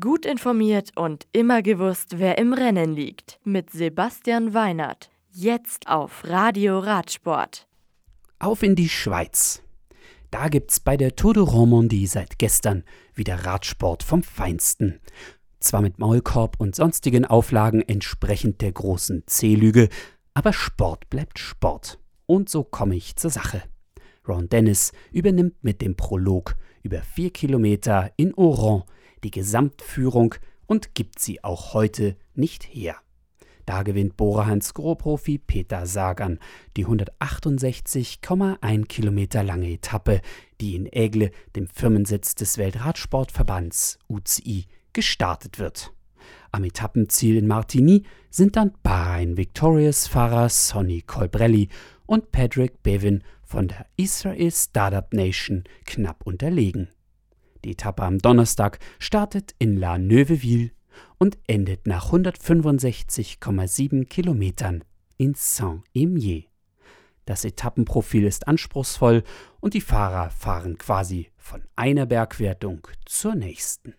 Gut informiert und immer gewusst, wer im Rennen liegt. Mit Sebastian Weinert. Jetzt auf Radio Radsport. Auf in die Schweiz. Da gibt's bei der Tour de Romandie seit gestern wieder Radsport vom Feinsten. Zwar mit Maulkorb und sonstigen Auflagen entsprechend der großen C-Lüge, aber Sport bleibt Sport. Und so komme ich zur Sache. Ron Dennis übernimmt mit dem Prolog über vier Kilometer in Oran die Gesamtführung und gibt sie auch heute nicht her. Da gewinnt Borahans Gro-Profi Peter Sagan die 168,1 Kilometer lange Etappe, die in Aigle, dem Firmensitz des Weltradsportverbands UCI, gestartet wird. Am Etappenziel in Martigny sind dann Bahrain Victorious Fahrer Sonny Colbrelli und Patrick Bevin von der Israel Startup Nation knapp unterlegen. Die Etappe am Donnerstag startet in La Neuveville und endet nach 165,7 Kilometern in Saint-Imier. Das Etappenprofil ist anspruchsvoll und die Fahrer fahren quasi von einer Bergwertung zur nächsten.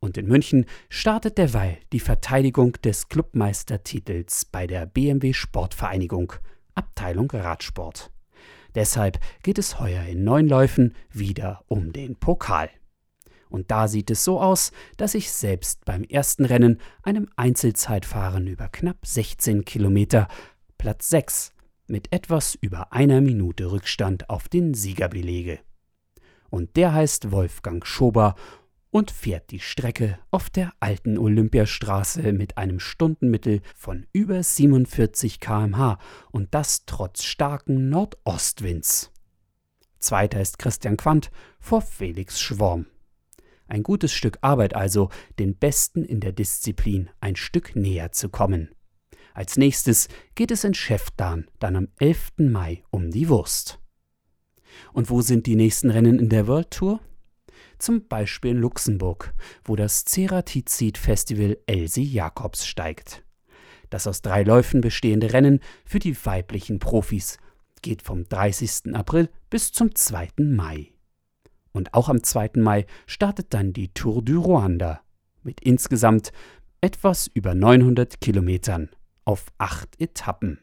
Und in München startet derweil die Verteidigung des Clubmeistertitels bei der BMW Sportvereinigung, Abteilung Radsport. Deshalb geht es heuer in neun Läufen wieder um den Pokal. Und da sieht es so aus, dass ich selbst beim ersten Rennen, einem Einzelzeitfahren über knapp 16 Kilometer, Platz 6 mit etwas über einer Minute Rückstand auf den Sieger belege. Und der heißt Wolfgang Schober und fährt die Strecke auf der alten Olympiastraße mit einem Stundenmittel von über 47 km/h und das trotz starken Nordostwinds. Zweiter ist Christian Quandt vor Felix Schworm. Ein gutes Stück Arbeit also, den Besten in der Disziplin ein Stück näher zu kommen. Als nächstes geht es in Schäftan dann am 11. Mai um die Wurst. Und wo sind die nächsten Rennen in der World Tour? Zum Beispiel in Luxemburg, wo das Ceratizid Festival Elsie Jacobs steigt. Das aus drei Läufen bestehende Rennen für die weiblichen Profis geht vom 30. April bis zum 2. Mai. Und auch am 2. Mai startet dann die Tour du Ruanda mit insgesamt etwas über 900 Kilometern auf acht Etappen.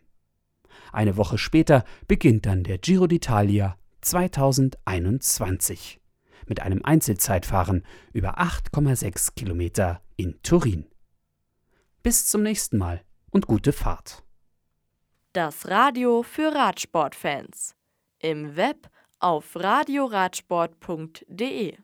Eine Woche später beginnt dann der Giro d'Italia 2021 mit einem Einzelzeitfahren über 8,6 Kilometer in Turin. Bis zum nächsten Mal und gute Fahrt. Das Radio für Radsportfans. Im Web auf radioradsport.de